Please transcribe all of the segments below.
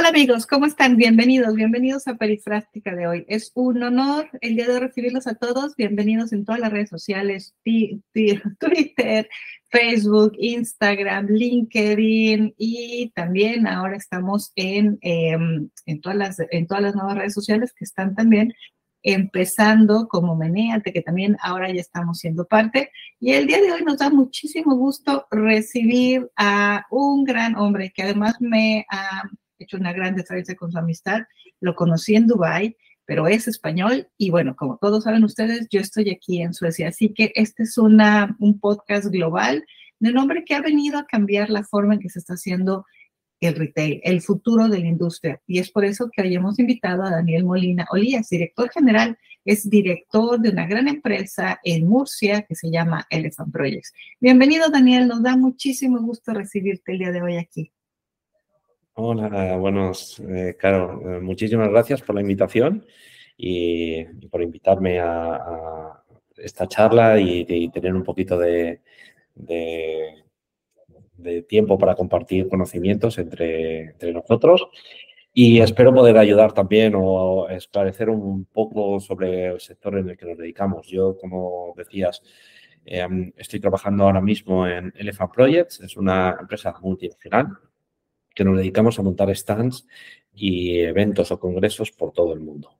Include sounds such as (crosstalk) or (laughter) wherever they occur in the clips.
Hola amigos, ¿cómo están? Bienvenidos, bienvenidos a Perifrástica de hoy. Es un honor el día de recibirlos a todos. Bienvenidos en todas las redes sociales, (laughs) Twitter, Facebook, Instagram, LinkedIn y también ahora estamos en, em, en, todas las, en todas las nuevas redes sociales que están también empezando como Meneate, que también ahora ya estamos siendo parte. Y el día de hoy nos da muchísimo gusto recibir a un gran hombre que además me ha hecho una gran diferencia con su amistad. Lo conocí en Dubai, pero es español y bueno, como todos saben ustedes, yo estoy aquí en Suecia, así que este es una, un podcast global de un hombre que ha venido a cambiar la forma en que se está haciendo el retail, el futuro de la industria. Y es por eso que hoy hemos invitado a Daniel Molina Olías, director general, es director de una gran empresa en Murcia que se llama Elephant Projects. Bienvenido, Daniel, nos da muchísimo gusto recibirte el día de hoy aquí. Hola, buenos, eh, Caro. Eh, muchísimas gracias por la invitación y, por invitarme a, esta charla y, tener un poquito de, de, tiempo para compartir conocimientos entre, nosotros. Y espero poder ayudar también o esclarecer un poco sobre el sector en el que nos dedicamos. Yo, como decías, em, estoy trabajando ahora mismo en Elephant Projects, es una empresa multinacional que nos dedicamos a montar stands y eventos o congresos por todo el mundo.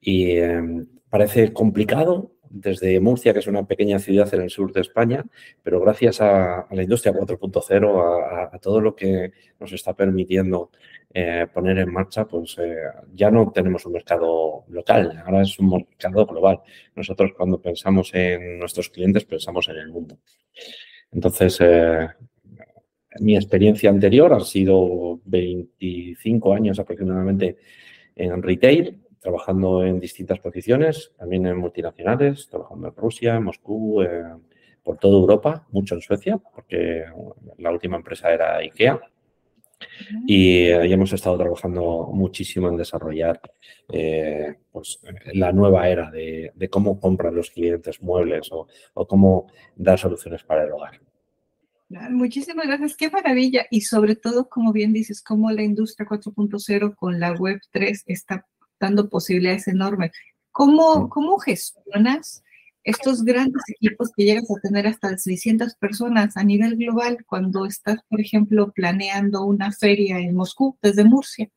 Y em, parece complicado desde Murcia, que es una pequeña ciudad en el sur de España, pero gracias a, la industria 4.0, a, todo lo que nos está permitiendo eh, poner en marcha, pues eh, ya no tenemos un mercado local, ahora es un mercado global. Nosotros cuando pensamos en nuestros clientes pensamos en el mundo. Entonces, eh, mi experiencia anterior ha sido 25 años aproximadamente en retail, trabajando en distintas posiciones, también en multinacionales, trabajando en Rusia, en Moscú, por toda Europa, mucho en Suecia, porque la última empresa era IKEA. Y ahí hemos estado trabajando muchísimo en desarrollar eh, pues, la nueva era de, cómo compran los clientes muebles o cómo dar soluciones para el hogar. Muchísimas gracias, qué maravilla. Y sobre todo, como bien dices, cómo la industria 4.0 con la web 3 está dando posibilidades enormes. ¿Cómo, ¿Cómo gestionas estos grandes equipos que llegas a tener hasta 600 personas a nivel global cuando estás, por ejemplo, planeando una feria en Moscú desde Murcia?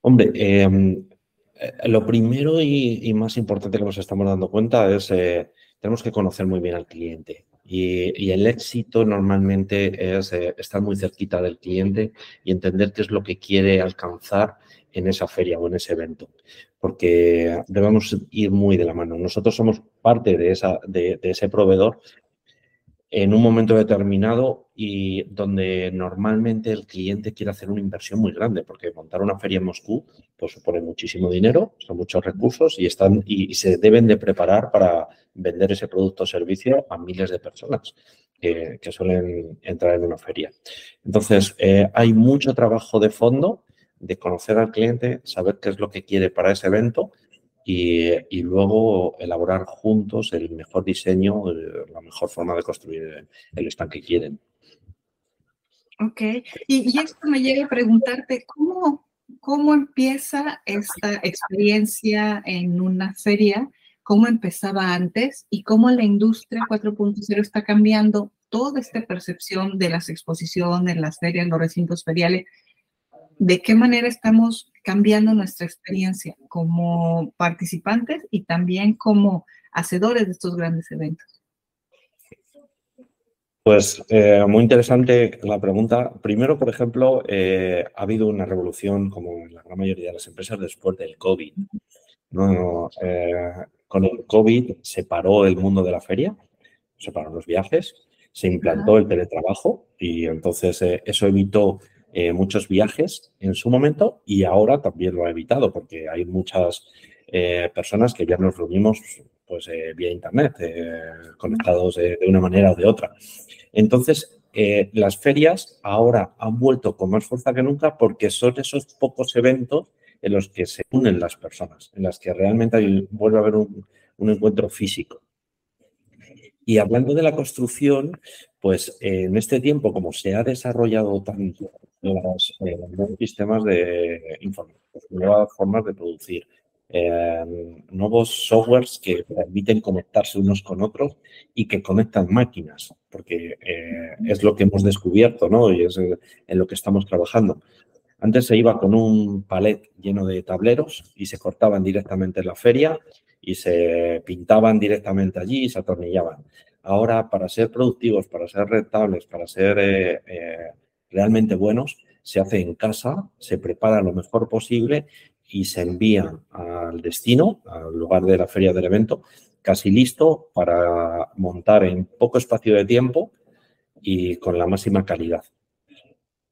Hombre, em, eh, lo primero y, más importante que nos estamos dando cuenta es eh, tenemos que conocer muy bien al cliente. Y, el éxito normalmente es eh, estar muy cerquita del cliente y entender qué es lo que quiere alcanzar en esa feria o en ese evento, porque debemos ir muy de la mano. Nosotros somos parte de, esa, de ese proveedor en un momento determinado y donde normalmente el cliente quiere hacer una inversión muy grande, porque montar una feria en Moscú pues, supone muchísimo dinero, son muchos recursos y, están, y, se deben de preparar para vender ese producto o servicio a miles de personas que, suelen entrar en una feria. Entonces, eh, hay mucho trabajo de fondo de conocer al cliente, saber qué es lo que quiere para ese evento y, luego elaborar juntos el mejor diseño, la mejor forma de construir el, stand que quieren. Ok, y, esto me llega a preguntarte, ¿cómo, ¿cómo empieza esta experiencia en una feria? ¿Cómo empezaba antes? ¿Y cómo la industria 4.0 está cambiando toda esta percepción de las exposiciones, las ferias, los recintos feriales? ¿De qué manera estamos cambiando nuestra experiencia como participantes y también como hacedores de estos grandes eventos? Pues eh, muy interesante la pregunta. Primero, por ejemplo, eh, ha habido una revolución, como en la gran mayoría de las empresas, después del COVID. Eh, con el COVID se paró el mundo de la feria, se pararon los viajes, se implantó el teletrabajo y entonces eso evitó eh, muchos viajes en su momento y ahora también lo ha evitado porque hay muchas eh, personas que ya nos reunimos pues, eh, vía Internet, conectados de, una manera o de otra. Entonces, las ferias ahora han vuelto con más fuerza que nunca porque son esos pocos eventos en los que se unen las personas, en las que realmente vuelve a haber un, un encuentro físico. Y hablando de la construcción, pues en este tiempo, como se ha desarrollado tanto los nuevos sistemas de información, nuevas formas de producir, nuevos softwares que permiten conectarse unos con otros y que conectan máquinas, porque es lo que hemos descubierto, ¿no? Y es en lo que estamos trabajando. Antes se iba con un palet lleno de tableros y se cortaban directamente en la feria y se pintaban directamente allí y se atornillaban. Ahora, para ser productivos, para ser rentables, para ser eh, eh, realmente buenos, se hace en casa, se prepara lo mejor posible y se envía al destino, al lugar de la feria del evento, casi listo para montar en poco espacio de tiempo y con la máxima calidad.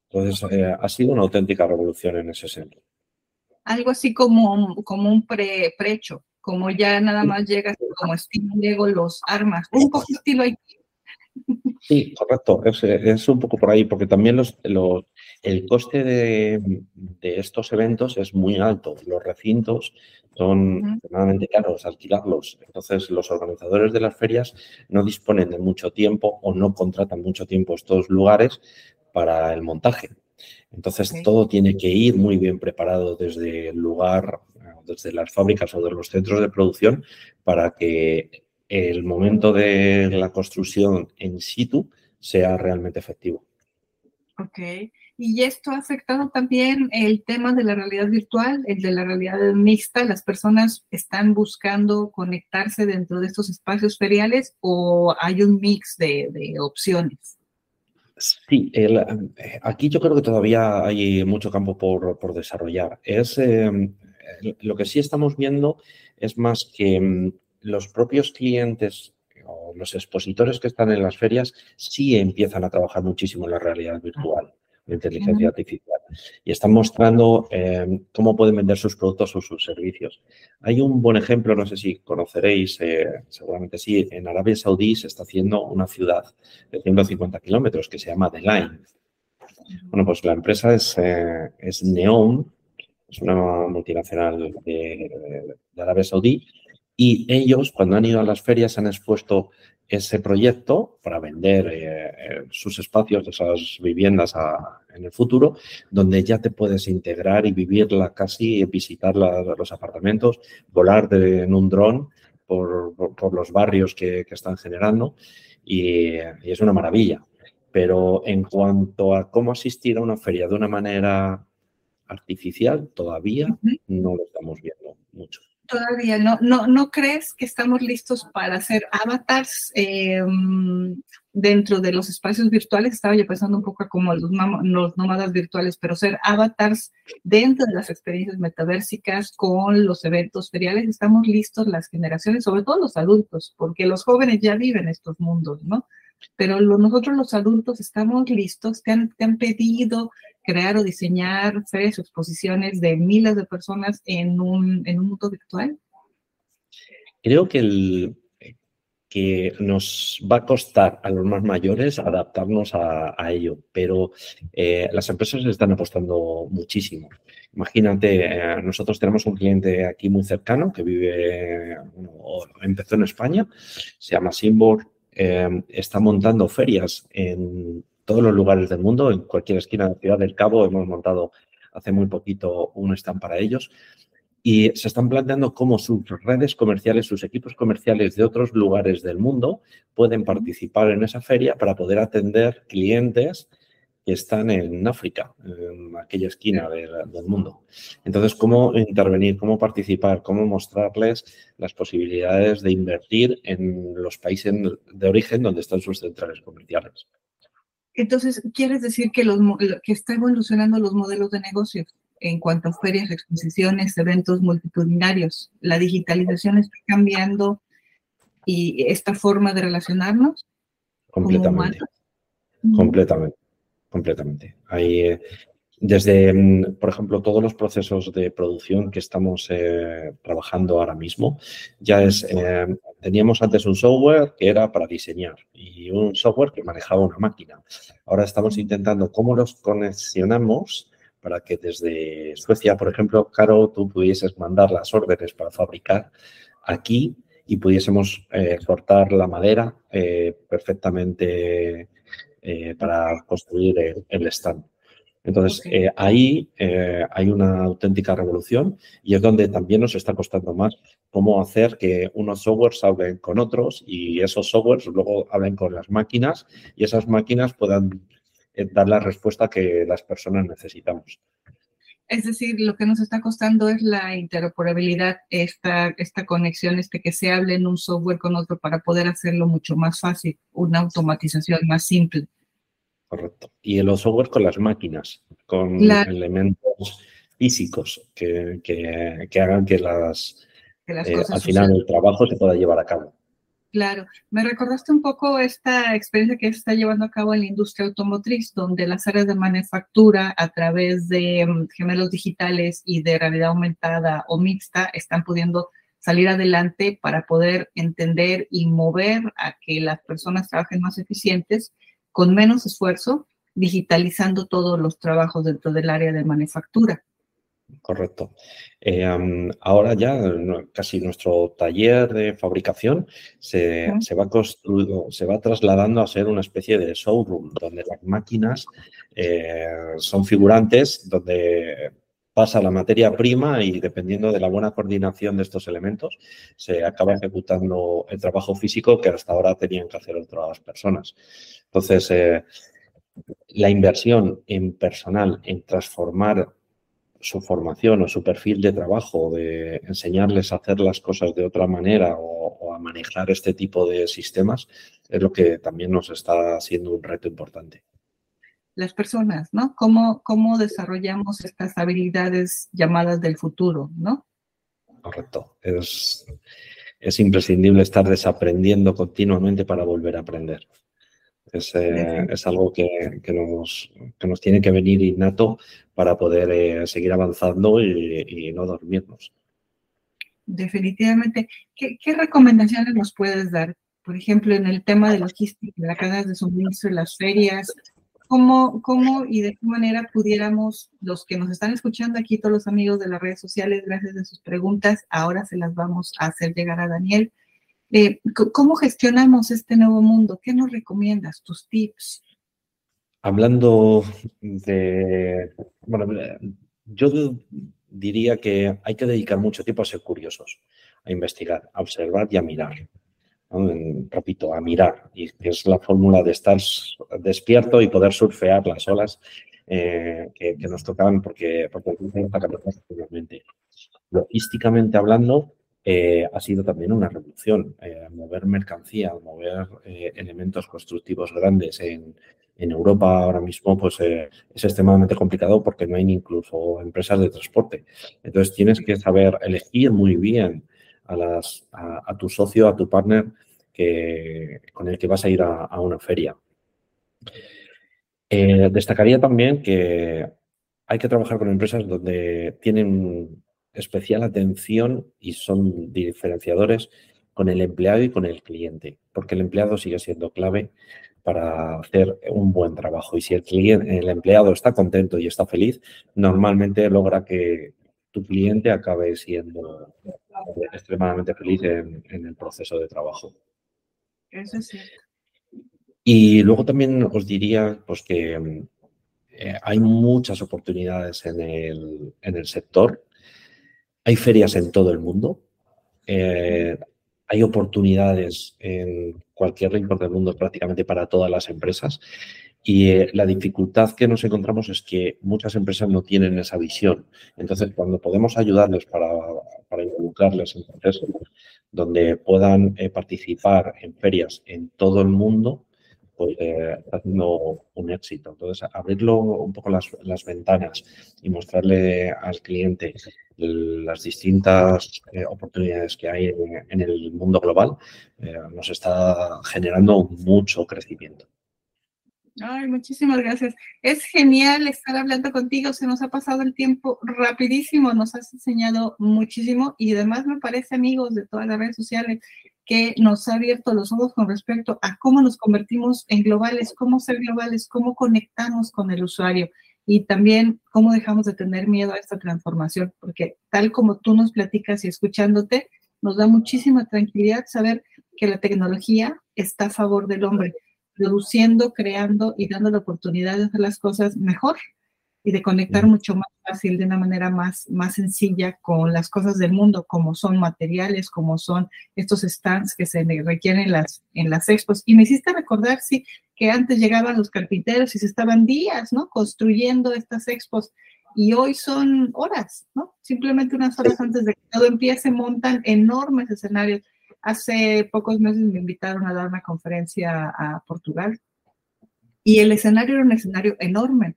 Entonces, eh, ha sido una auténtica revolución en ese sentido. Algo así como, como un pre, precho, como ya nada más llega como estilo Lego los armas, un poco estilo ahí. Sí, correcto, es, un poco por ahí, porque también los, el coste de, estos eventos es muy alto. Los recintos son extremadamente caros alquilarlos. Entonces, los organizadores de las ferias no disponen de mucho tiempo o no contratan mucho tiempo estos lugares para el montaje. Entonces, todo tiene que ir muy bien preparado desde el lugar, desde las fábricas o de los centros de producción para que el momento de la construcción en situ sea realmente efectivo. Ok. Y esto ha afectado también el tema de la realidad virtual, el de la realidad mixta. ¿Las personas están buscando conectarse dentro de estos espacios feriales o hay un mix de, de opciones? Sí, aquí yo creo que todavía hay mucho campo por, desarrollar. Es, em, lo que sí estamos viendo es más que mm, los propios clientes o los expositores que están en las ferias sí empiezan a trabajar muchísimo en la realidad virtual de inteligencia artificial y están mostrando eh, cómo pueden vender sus productos o sus servicios. Hay un buen ejemplo, no sé si conoceréis, eh, seguramente sí, en Arabia Saudí se está haciendo una ciudad de 150 kilómetros que se llama The Line. Bueno, pues la empresa es, eh, es Neon, es una multinacional de, de Arabia Saudí y ellos, cuando han ido a las ferias, han expuesto ese proyecto para vender eh, eh, sus espacios, esas viviendas en el futuro, donde ya te puedes integrar y vivirla casi, visitar los apartamentos, volar en un dron por, los barrios que, están generando y, es una maravilla. Pero en cuanto a cómo asistir a una feria de una manera artificial, todavía no lo estamos viendo mucho. Todavía no, no, ¿no crees que estamos listos para hacer avatars em, dentro de los espacios virtuales? Estaba yo pensando un poco como los, los nómadas virtuales, pero ser avatars dentro de las experiencias metaversicas con los eventos feriales. Estamos listos las generaciones, sobre todo los adultos, porque los jóvenes ya viven estos mundos, ¿no? Pero nosotros los adultos estamos listos, te han pedido crear o diseñar ferias o exposiciones de miles de personas en un, en un mundo virtual? Creo que, el, que nos va a costar a los más mayores adaptarnos a, ello, pero eh, las empresas están apostando muchísimo. Imagínate, eh, nosotros tenemos un cliente aquí muy cercano que vive, empezó en España, se llama Simbor, eh, está montando ferias en todos los lugares del mundo, en cualquier esquina de Ciudad del Cabo. Hemos montado hace muy poquito un stand para ellos. Y se están planteando cómo sus redes comerciales, sus equipos comerciales de otros lugares del mundo pueden participar en esa feria para poder atender clientes que están en África, en aquella esquina del mundo. Entonces, ¿cómo intervenir, cómo participar, cómo mostrarles las posibilidades de invertir en los países de origen donde están sus centrales comerciales? Entonces, ¿quieres decir que, los, que está evolucionando los modelos de negocios en cuanto a ferias, exposiciones, eventos multitudinarios? ¿La digitalización está cambiando y esta forma de relacionarnos? Completamente. Completamente. Completamente. Hay, eh, desde, mm, por ejemplo, todos los procesos de producción que estamos eh, trabajando ahora mismo, ya es, eh, teníamos antes un software que era para diseñar y un software que manejaba una máquina. Ahora estamos intentando cómo los conexionamos para que desde Suecia, por ejemplo, Caro, tú pudieses mandar las órdenes para fabricar aquí y pudiésemos eh, cortar la madera perfectamente para construir el stand. Entonces, eh, ahí eh, hay una auténtica revolución y es donde también nos está costando más cómo hacer que unos softwares hablen con otros y esos softwares luego hablen con las máquinas y esas máquinas puedan eh, dar la respuesta que las personas necesitamos. Es decir, lo que nos está costando es la interoperabilidad, esta, esta conexión, este que se hable en un software con otro para poder hacerlo mucho más fácil, una automatización más simple. Correcto. Y los software con las máquinas, con elementos físicos que, hagan que las, eh, al final el trabajo se pueda llevar a cabo. Claro, me recordaste un poco esta experiencia que se está llevando a cabo en la industria automotriz, donde las áreas de manufactura a través de mm, gemelos digitales y de realidad aumentada o mixta están pudiendo salir adelante para poder entender y mover a que las personas trabajen más eficientes con menos esfuerzo, digitalizando todos los trabajos dentro del área de manufactura. Correcto. Eh, ahora ya casi nuestro taller de fabricación se, va se va trasladando a ser una especie de showroom, donde las máquinas eh, son figurantes, donde pasa la materia prima y dependiendo de la buena coordinación de estos elementos, se acaba ejecutando el trabajo físico que hasta ahora tenían que hacer otras personas. Entonces, eh, la inversión en personal, en transformar su formación o su perfil de trabajo, de enseñarles a hacer las cosas de otra manera o, a manejar este tipo de sistemas, es lo que también nos está siendo un reto importante. Las personas, ¿no? ¿Cómo, cómo desarrollamos estas habilidades llamadas del futuro, ¿no? Correcto. Es, es imprescindible estar desaprendiendo continuamente para volver a aprender. Eh, es, algo que, nos, nos, tiene que venir innato para poder eh, seguir avanzando y, no dormirnos. Definitivamente. ¿Qué, recomendaciones nos puedes dar? Por ejemplo, en el tema de logística, de las cadenas de suministro, las ferias, ¿cómo, ¿cómo y de qué manera pudiéramos, los que nos están escuchando aquí, todos los amigos de las redes sociales, gracias a sus preguntas, ahora se las vamos a hacer llegar a Daniel eh, ¿Cómo gestionamos este nuevo mundo? ¿Qué nos recomiendas? Tus tips. Hablando de, bueno, yo diría que hay que dedicar mucho tiempo a ser curiosos, a investigar, a observar y a mirar. Repito, a mirar, y es la fórmula de estar despierto y poder surfear las olas eh, que, nos tocaban porque, porque Logísticamente hablando, eh, ha sido también una revolución. Eh, mover mercancía, mover elementos constructivos grandes en, Europa ahora mismo pues, es extremadamente complicado porque no hay incluso empresas de transporte. Entonces tienes que saber elegir muy bien a, las, a, tu socio, a tu partner que, con el que vas a ir a, a una feria. Destacaría también que hay que trabajar con empresas donde tienen especial atención y son diferenciadores con el empleado y con el cliente, porque el empleado sigue siendo clave para hacer un buen trabajo. Y si el, empleado está contento y está feliz, normalmente logra que tu cliente acabe siendo extremadamente feliz en, el proceso de trabajo. Eso es cierto. Y luego también os diría pues, que eh, hay muchas oportunidades en el, en el sector hay ferias en todo el mundo. Eh, hay oportunidades en cualquier rincón del mundo prácticamente para todas las empresas. Y eh, la dificultad que nos encontramos es que muchas empresas no tienen esa visión. Entonces, cuando podemos ayudarles para, involucrarles en procesos donde puedan eh, participar en ferias en todo el mundo, está haciendo un éxito. Entonces, abrirlo un poco las, las ventanas y mostrarle al cliente las distintas eh, oportunidades que hay en, el mundo global, eh, nos está generando mucho crecimiento. Ay, muchísimas gracias. Es genial estar hablando contigo. Se nos ha pasado el tiempo rapidísimo. Nos has enseñado muchísimo y además me parece, amigos de todas las redes sociales, que nos ha abierto los ojos con respecto a cómo nos convertimos en globales, cómo ser globales, cómo conectamos con el usuario y también cómo dejamos de tener miedo a esta transformación, porque tal como tú nos platicas y escuchándote, nos da muchísima tranquilidad saber que la tecnología está a favor del hombre, produciendo, creando y dando la oportunidad de hacer las cosas mejor. Y de conectar mucho más fácil, de una manera más, más sencilla con las cosas del mundo, como son materiales, como son estos stands que se requieren en las, en las expos. Y me hiciste recordar, sí, que antes llegaban los carpinteros y se estaban días, ¿no? Construyendo estas expos. Y hoy son horas, ¿no? Simplemente unas horas antes de que todo empiece, montan enormes escenarios. Hace pocos meses me invitaron a dar una conferencia a Portugal y el escenario era un escenario enorme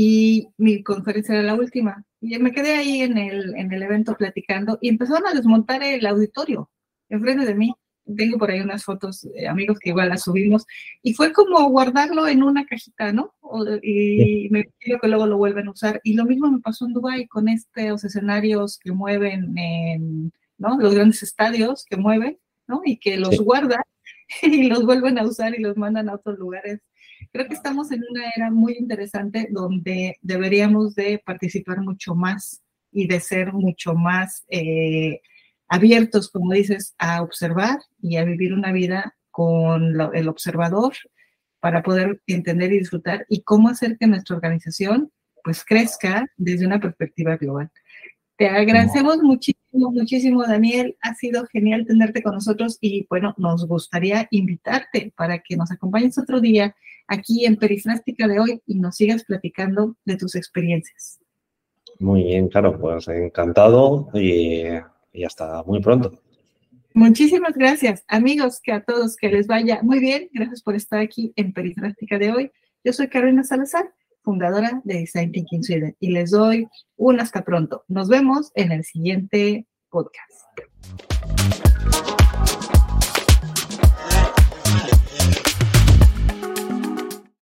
y mi conferencia era la última. Y me quedé ahí en el, en el evento platicando y empezaron a desmontar el auditorio enfrente de mí. Tengo por ahí unas fotos, amigos, que igual las subimos. Y fue como guardarlo en una cajita, ¿no? y me pido que luego lo vuelven a usar. Y lo mismo me pasó en Dubai con estos escenarios que mueven en, ¿no? Los grandes estadios que mueven, ¿no? Y que los guardan (laughs) y los vuelven a usar y los mandan a otros lugares Creo que estamos en una era muy interesante donde deberíamos de participar mucho más y de ser mucho más eh, abiertos, como dices, a observar y a vivir una vida con el observador para poder entender y disfrutar y cómo hacer que nuestra organización pues crezca desde una perspectiva global. Te agradecemos muchísimo, muchísimo, Daniel. Ha sido genial tenerte con nosotros y bueno, nos gustaría invitarte para que nos acompañes otro día aquí en Perifrástica de hoy y nos sigas platicando de tus experiencias. Muy bien, claro, pues encantado y, y hasta muy pronto. Muchísimas gracias, amigos, que a todos que les vaya muy bien. Gracias por estar aquí en Perifrástica de hoy. Yo soy Carolina Salazar fundadora de Design Thinking Sweden. Y les doy un hasta pronto. Nos vemos en el siguiente podcast.